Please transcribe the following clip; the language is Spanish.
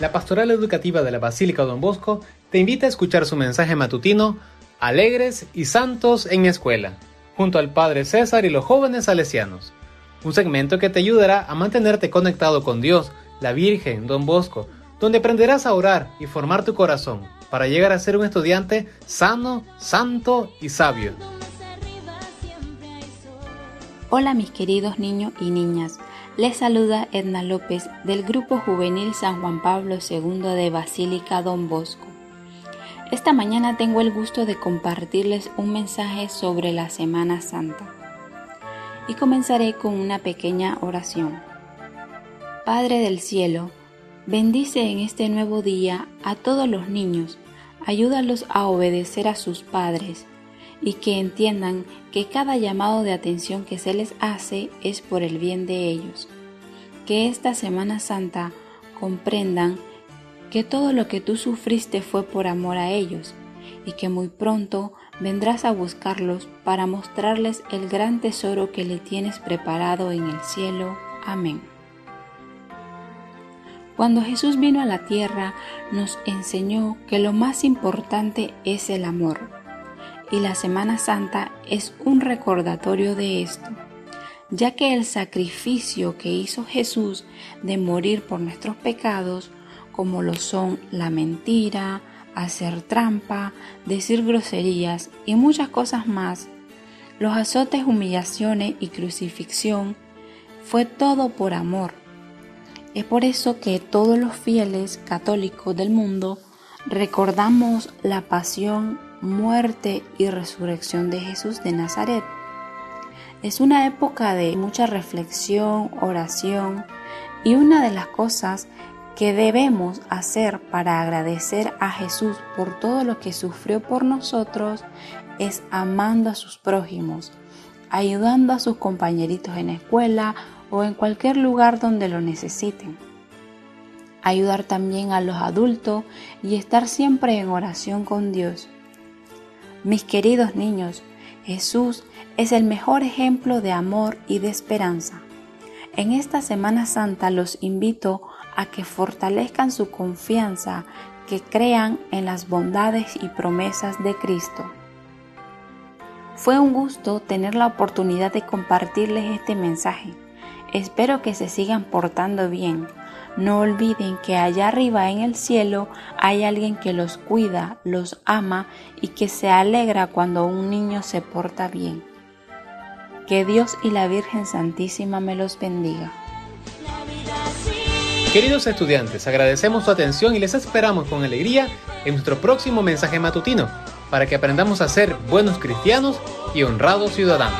la Pastoral Educativa de la Basílica Don Bosco te invita a escuchar su mensaje matutino Alegres y Santos en mi escuela, junto al Padre César y los jóvenes salesianos. Un segmento que te ayudará a mantenerte conectado con Dios, la Virgen, Don Bosco, donde aprenderás a orar y formar tu corazón para llegar a ser un estudiante sano, santo y sabio. Hola mis queridos niños y niñas, les saluda Edna López del Grupo Juvenil San Juan Pablo II de Basílica Don Bosco. Esta mañana tengo el gusto de compartirles un mensaje sobre la Semana Santa. Y comenzaré con una pequeña oración. Padre del cielo, bendice en este nuevo día a todos los niños, ayúdalos a obedecer a sus padres y que entiendan que cada llamado de atención que se les hace es por el bien de ellos. Que esta Semana Santa comprendan que todo lo que tú sufriste fue por amor a ellos y que muy pronto vendrás a buscarlos para mostrarles el gran tesoro que le tienes preparado en el cielo. Amén. Cuando Jesús vino a la tierra nos enseñó que lo más importante es el amor y la Semana Santa es un recordatorio de esto, ya que el sacrificio que hizo Jesús de morir por nuestros pecados, como lo son la mentira, hacer trampa, decir groserías y muchas cosas más, los azotes, humillaciones y crucifixión, fue todo por amor. Es por eso que todos los fieles católicos del mundo recordamos la pasión muerte y resurrección de Jesús de Nazaret. Es una época de mucha reflexión, oración y una de las cosas que debemos hacer para agradecer a Jesús por todo lo que sufrió por nosotros es amando a sus prójimos, ayudando a sus compañeritos en la escuela o en cualquier lugar donde lo necesiten. Ayudar también a los adultos y estar siempre en oración con Dios. Mis queridos niños, Jesús es el mejor ejemplo de amor y de esperanza. En esta Semana Santa los invito a que fortalezcan su confianza, que crean en las bondades y promesas de Cristo. Fue un gusto tener la oportunidad de compartirles este mensaje. Espero que se sigan portando bien no olviden que allá arriba en el cielo hay alguien que los cuida, los ama y que se alegra cuando un niño se porta bien. Que Dios y la Virgen Santísima me los bendiga. Queridos estudiantes, agradecemos su atención y les esperamos con alegría en nuestro próximo mensaje matutino para que aprendamos a ser buenos cristianos y honrados ciudadanos.